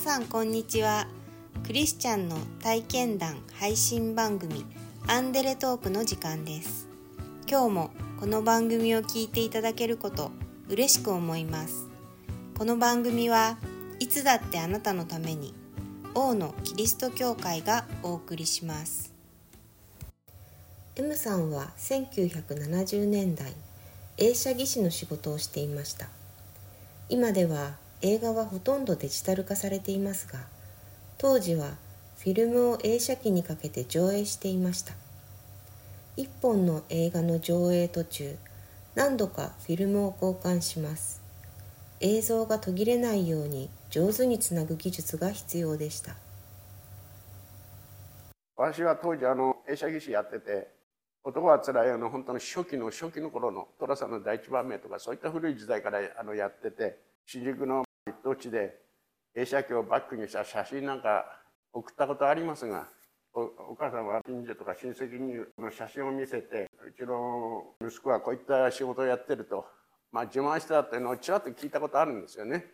さんこんにちは。クリスチャンの体験談配信番組アンデレトークの時間です。今日もこの番組を聞いていただけること嬉しく思います。この番組はいつだってあなたのために王のキリスト教会がお送りします。M さんは1970年代映写技師の仕事をしていました。今では映画はほとんどデジタル化されていますが当時はフィルムを映写機にかけて上映していました。一本の映画の上映途中何度かフィルムを交換します。映像が途切れないように上手につなぐ技術が必要でした。私は当時あの映写技師やってて男はつらいあの本当の初期の初期の頃の寅さんの第一番目とかそういった古い時代からあのやってて新宿の一等地で映写機をバックにした写真なんか送ったことありますがおお母さんは近所とか親戚にの写真を見せてうちの息子はこういった仕事をやってると、まあ、自慢してたっていうのをちらっと聞いたことあるんですよね。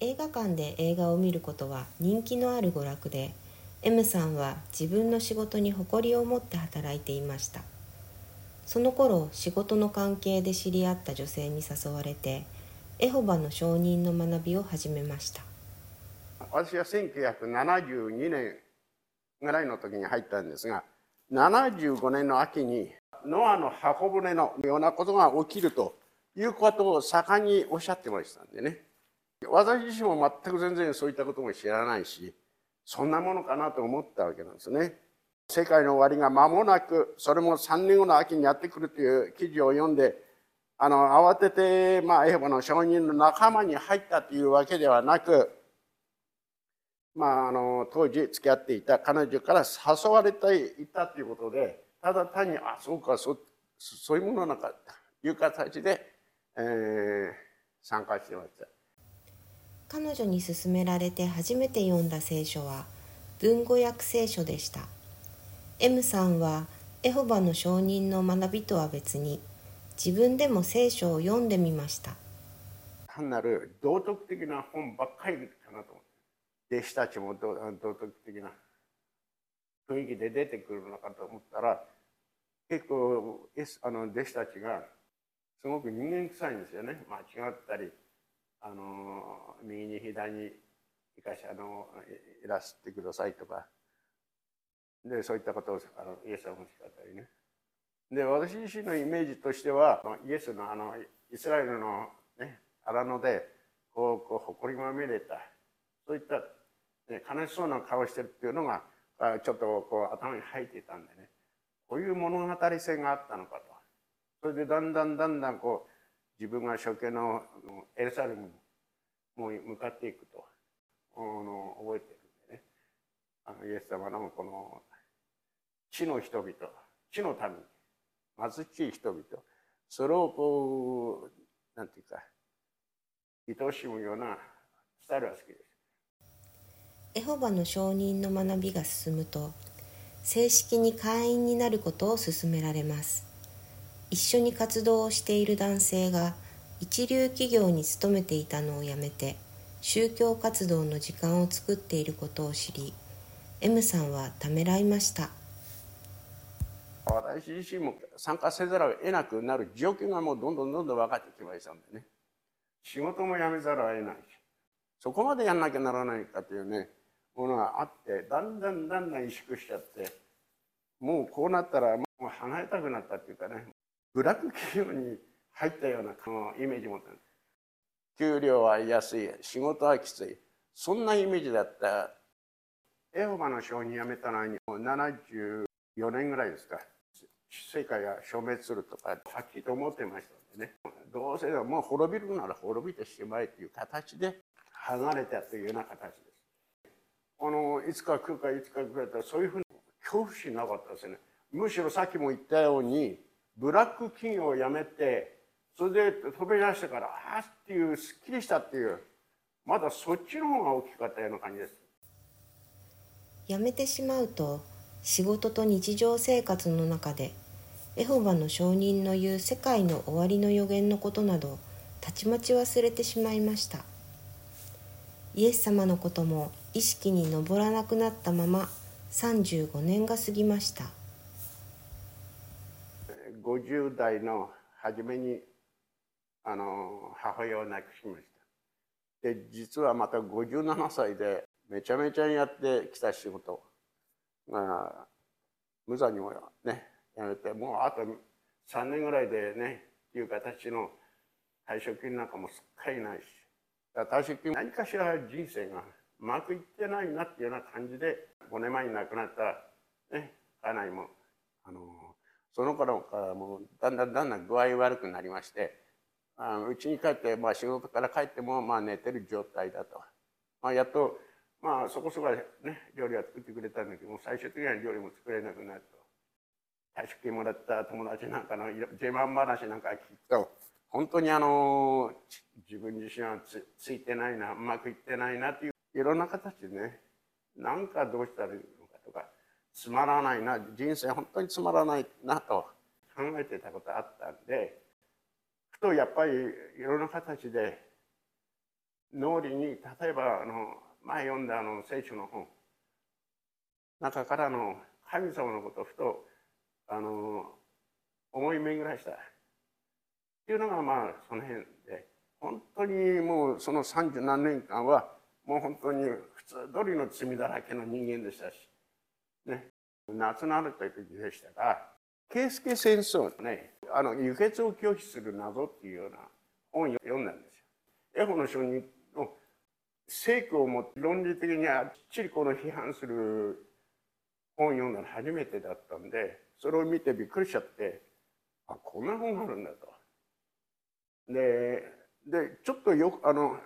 映画館で映画を見ることは人気のある娯楽で M さんは自分の仕事に誇りを持って働いていましたその頃仕事の関係で知り合った女性に誘われてエホバの証人の学びを始めました。私は1972年ぐらいの時に入ったんですが75年の秋にノアの箱舟のようなことが起きるということを盛んにおっしゃってましたんでね。私自身も全く全然そういったことも知らないしそんなものかなと思ったわけなんですね。世界の終わりが間もなくそれも3年後の秋にやってくるという記事を読んであの慌てて、まあ、エホバの証人の仲間に入ったというわけではなく、まあ、あの当時付き合っていた彼女から誘われていたということでただ単にあそうかそそういうものなのかという形で、えー、参加してました。彼女に勧められて初めて読んだ聖書は文語訳聖書でした。M さんはエホバの証人の学びとは別に自分でも聖書を読んでみました。単なる道徳的な本ばっかりかなと思って。弟子たちも道徳的な雰囲気で出てくるのかと思ったら結構あの弟子たちがすごく人間臭いんですよね。間違ったりあの右に左に生かしあのいらせてくださいとか。でそういったことをあのイエス様もしかったりね。で私自身のイメージとしてはイエスのあのイスラエルの、ね、荒野でこうこう誇りまみれたそういった、ね、悲しそうな顔してるっていうのがちょっとこう頭に入っていたんでね。こういう物語性があったのかと。それでだんだんだんだんこう自分が処刑のエルサレムに向かっていくとあの覚えてるんでね。あのイエス様のこの地の人々地の民。貧しい人々。それをこうなんていうか愛しむようなスタイルが好きです。エホバの証人の学びが進むと正式に会員になることを勧められます。一緒に活動をしている男性が一流企業に勤めていたのをやめて宗教活動の時間を作っていることを知り M さんはためらいました。私自身も参加せざるを得なくなる状況がもうどんどんどんどん分かってきましたんでね。仕事も辞めざるを得ないしそこまでやんなきゃならないかというねものがあってだんだんだんだん萎縮しちゃってもうこうなったらもう離れたくなったっていうかねブラック企業に入ったようなイメージ持ってる。給料は安い仕事はきついそんなイメージだった。エホバの証人辞めたのは74年ぐらいですか。世界が消滅するとかはっきと思ってましたんでね。どうせもう滅びるなら滅びてしまえという形で離れたというような形です。あのいつか来るかいつか来るかそういうふうに恐怖心なかったですね。むしろさっきも言ったようにブラック企業を辞めてそれで飛び出してからああっていうすっきりしたっていうまだそっちの方が大きかったような感じです。辞めてしまうと仕事と日常生活の中でエホバの証人の言う世界の終わりの予言のことなどたちまち忘れてしまいました。イエス様のことも意識に上らなくなったまま35年が過ぎました。50代の初めにあの母親を亡くしました。で実はまた57歳でめちゃめちゃやってきた仕事。が無残にもねやめてもうあと3年ぐらいでねっていう形の退職金なんかもすっかりないし。退職金何かしら人生がうまくいってないなっていうような感じで5年前に亡くなったね家内もあのその頃からもうだんだんだんだん具合悪くなりましてうちに帰って、まあ、仕事から帰っても、まあ、寝てる状態だと、まあ、やっと、まあ、そこそこね料理は作ってくれたんだけども最終的には料理も作れなくなると。退職金もらった友達なんかの自慢話なんか聞くと本当にあの自分自身はつついてないなうまくいってないなっていういろんな形でねなんかどうしたらいいのかとかつまらないな人生本当につまらないなと考えてたことあったんでふとやっぱりいろんな形で脳裏に例えばあの前読んだあの聖書の本中からの神様のことをふとあの思い巡らした。っていうのがまあその辺で本当にもうその三十何年間はもう本当に普通通りの罪だらけの人間でしたし。ね。夏のある時でしたが圭介戦争のねあの輸血を拒否する謎っていうような本を読んだんですよ。エホの書人聖句をもって論理的にあっちりこの批判する本読んだの初めてだったんでそれを見てびっくりしちゃってあこんな本があるんだと。ででちょっとよくあの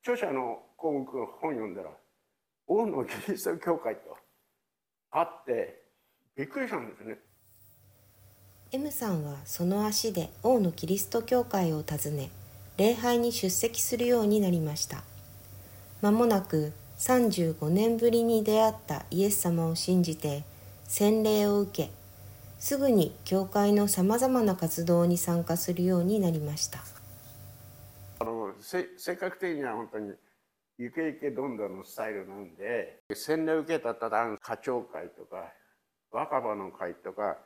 著者の項目の本読んだら王のキリスト教会とあってびっくりしたんですね。M さんはその足で王のキリスト教会を訪ね礼拝に出席するようになりました間もなく35年ぶりに出会ったイエス様を信じて洗礼を受けすぐに教会のさまざまな活動に参加するようになりました。あの性格的には本当にゆけゆけどんどんのスタイルなんで洗礼を受けた途端課長会とか若葉の会とか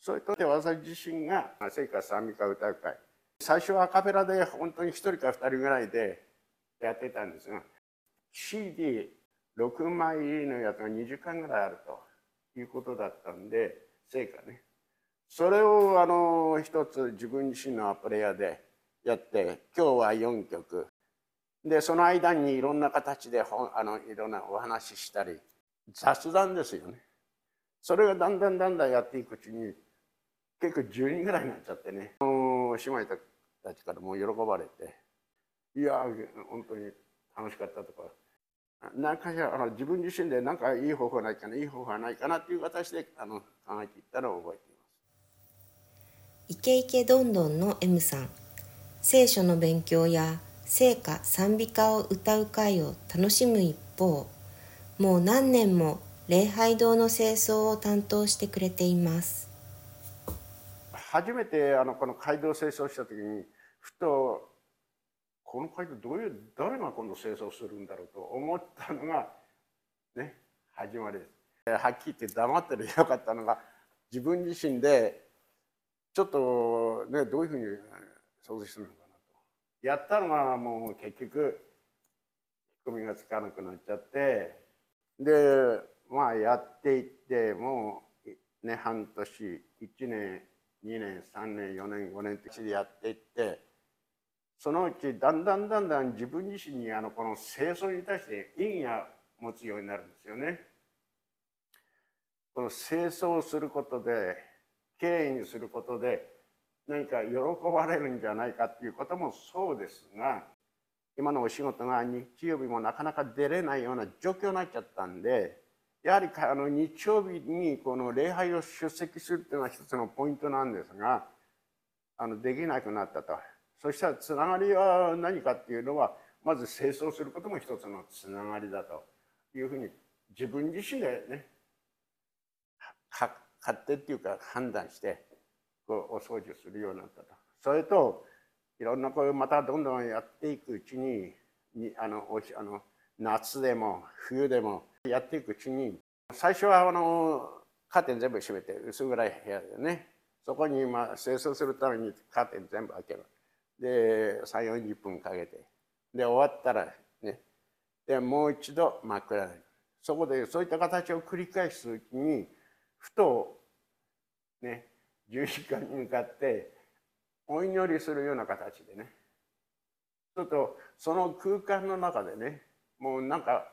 そういった私自身が聖歌賛美歌歌う会最初はアカペラで本当に1人か2人ぐらいでやってたんですが CD6 枚のやつが2時間ぐらいあるということだったんで成果ね。それをあの一つ自分自身のアプレイヤーでやって今日は4曲。でその間にいろんな形であのいろんなお話ししたり雑談ですよね。それがだんだんだんだんやっていくうちに結構10人ぐらいになっちゃってね。姉妹たちからも喜ばれていや本当に楽しかったとか何かしらあの自分自身で何かいい方法ないかないい方法はないかなっていう形であの考えていったのを覚えています。イケイケどんどんの M さん聖書の勉強や聖歌賛美歌を歌う会を楽しむ一方もう何年も礼拝堂の清掃を担当してくれています初めてあのこの街道清掃した時にふとこの会でどういう誰が今度清掃するんだろうと思ったのがね始まりです。はっきり言って黙ってるよかったのが自分自身でちょっとねどういうふうに掃除するのかなと。やったのがもう結局引っ込みがつかなくなっちゃってでまあやっていってもうね半年1年2年3年4年5年ってやっていってそのうちだんだんだんだん自分自身にあのこの清掃に対して意義が持つようになるんですよね。この清掃することできれいにすることで何か喜ばれるんじゃないかっていうこともそうですが今のお仕事が日曜日もなかなか出れないような状況になっちゃったんでやはりあの日曜日にこの礼拝を出席するっていうのは一つのポイントなんですがあのできなくなったと。そしたらつながりは何かっていうのはまず清掃することも一つのつながりだというふうに自分自身でね勝手っていうか判断してこうお掃除するようになったと。それといろんなこうまたどんどんやっていくうちににあのおあの夏でも冬でもやっていくうちに最初はあのカーテン全部閉めて薄暗い部屋でねそこにまあ清掃するためにカーテン全部開けるで3 4 0分かけて。で終わったらねでもう一度真っ暗に。そこでそういった形を繰り返すうちにふとね十字架に向かってお祈りするような形でね。ちょっとその空間の中でねもうなんか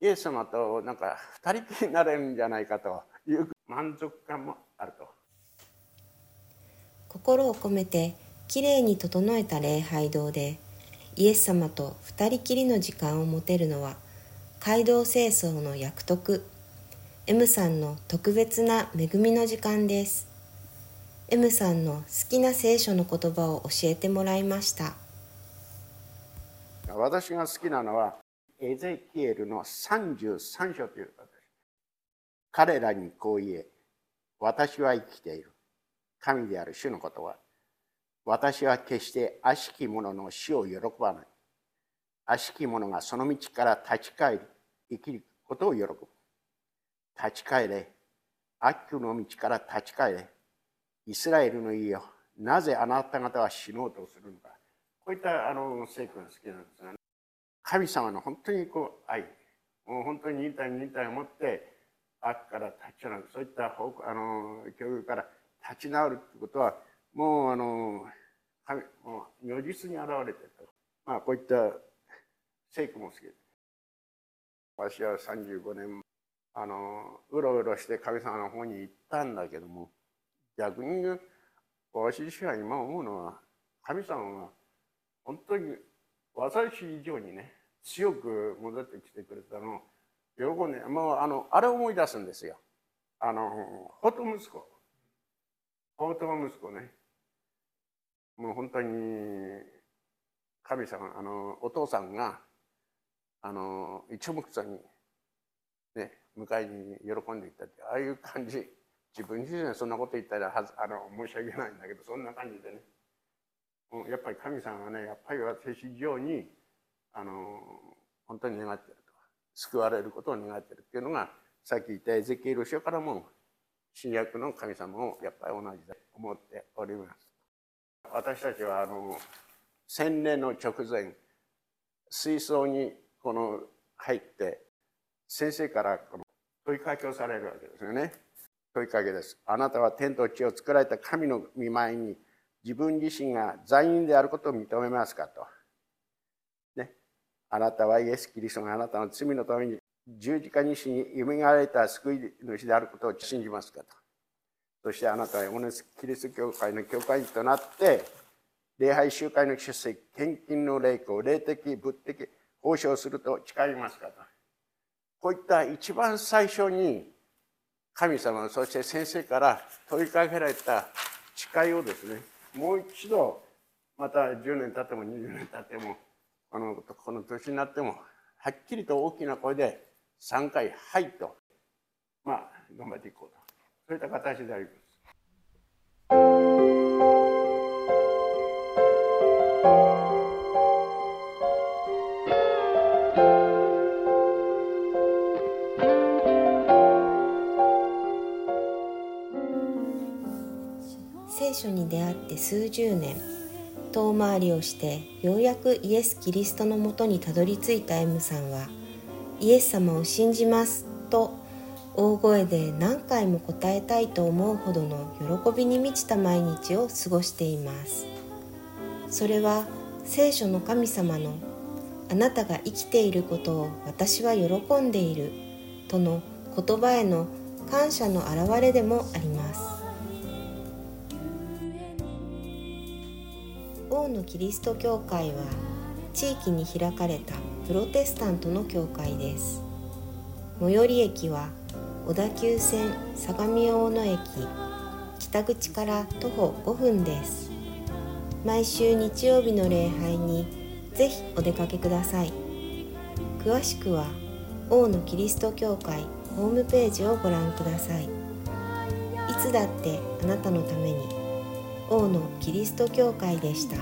イエス様となんか二人きりになれるんじゃないかという満足感もあると。心を込めてきれいに整えた礼拝堂でイエス様と二人きりの時間を持てるのは街道清掃の役得 M さんの特別な恵みの時間です。M さんの好きな聖書の言葉を教えてもらいました。私が好きなのはエゼキエルの33章という形彼らにこう言え私は生きている。神である主のことは私は決して悪しき者の死を喜ばない。悪しき者がその道から立ち返り生きることを喜ぶ。立ち返れ。悪の道から立ち返れ。イスラエルの家よなぜあなた方は死のうとするのか。こういったあの聖句が好きなんですが、ね、神様の本当にこう愛。もう本当に忍耐忍耐を持って悪から立ち直る。そういった方あの教育から立ち直るということはもうあの神もう如実に現れてると、まあ、こういった聖句も好き。で私は35年あのうろうろして神様の方に行ったんだけども逆に私自身は今思うのは神様が本当に私以上にね強く戻ってきてくれたのを喜んでもうあのあれを思い出すんですよ。あのホト息子。ホト息子ね。もう本当に神様あのお父さんがあの一目散にね迎えに喜んでいったってああいう感じ。自分自身はそんなこと言ったらはずあの申し訳ないんだけどそんな感じでね。やっぱり神様はねやっぱり私以上にあの本当に願ってると。救われることを願ってるっていうのがさっき言ったエゼキエル書からも新約の神様をやっぱり同じだと思っております。私たちはあの千年の直前水槽にこの入って先生からこの問いかけをされるわけですよね問いかけですあなたは天と地を作られた神の御前に自分自身が罪人であることを認めますかと。ね。あなたはイエス・キリストがあなたの罪のために十字架に死によみがえた救い主であることを信じますかと。そしてあなたはオネスキリスト教会の教会員となって、礼拝集会の出席、献金の霊行、霊的、物的、報奨すると誓いますかと。こういった一番最初に神様、そして先生から問いかけられた誓いをですね、もう一度また10年経っても20年経ってもこのこの年になってもはっきりと大きな声で3回「はい」とまあ頑張っていこうとそういった形であります。書に出会って数十年遠回りをしてようやくイエス・キリストのもとにたどり着いた M さんはイエス様を信じますと大声で何回も答えたいと思うほどの喜びに満ちた毎日を過ごしています。それは聖書の神様のあなたが生きていることを私は喜んでいるとの言葉への感謝の表れでもあります。王のキリスト教会は地域に開かれたプロテスタントの教会です。最寄り駅は小田急線相模大野駅北口から徒歩5分です。毎週日曜日の礼拝にぜひお出かけください。詳しくは王のキリスト教会ホームページをご覧ください。いつだってあなたのために王のキリスト教会でした。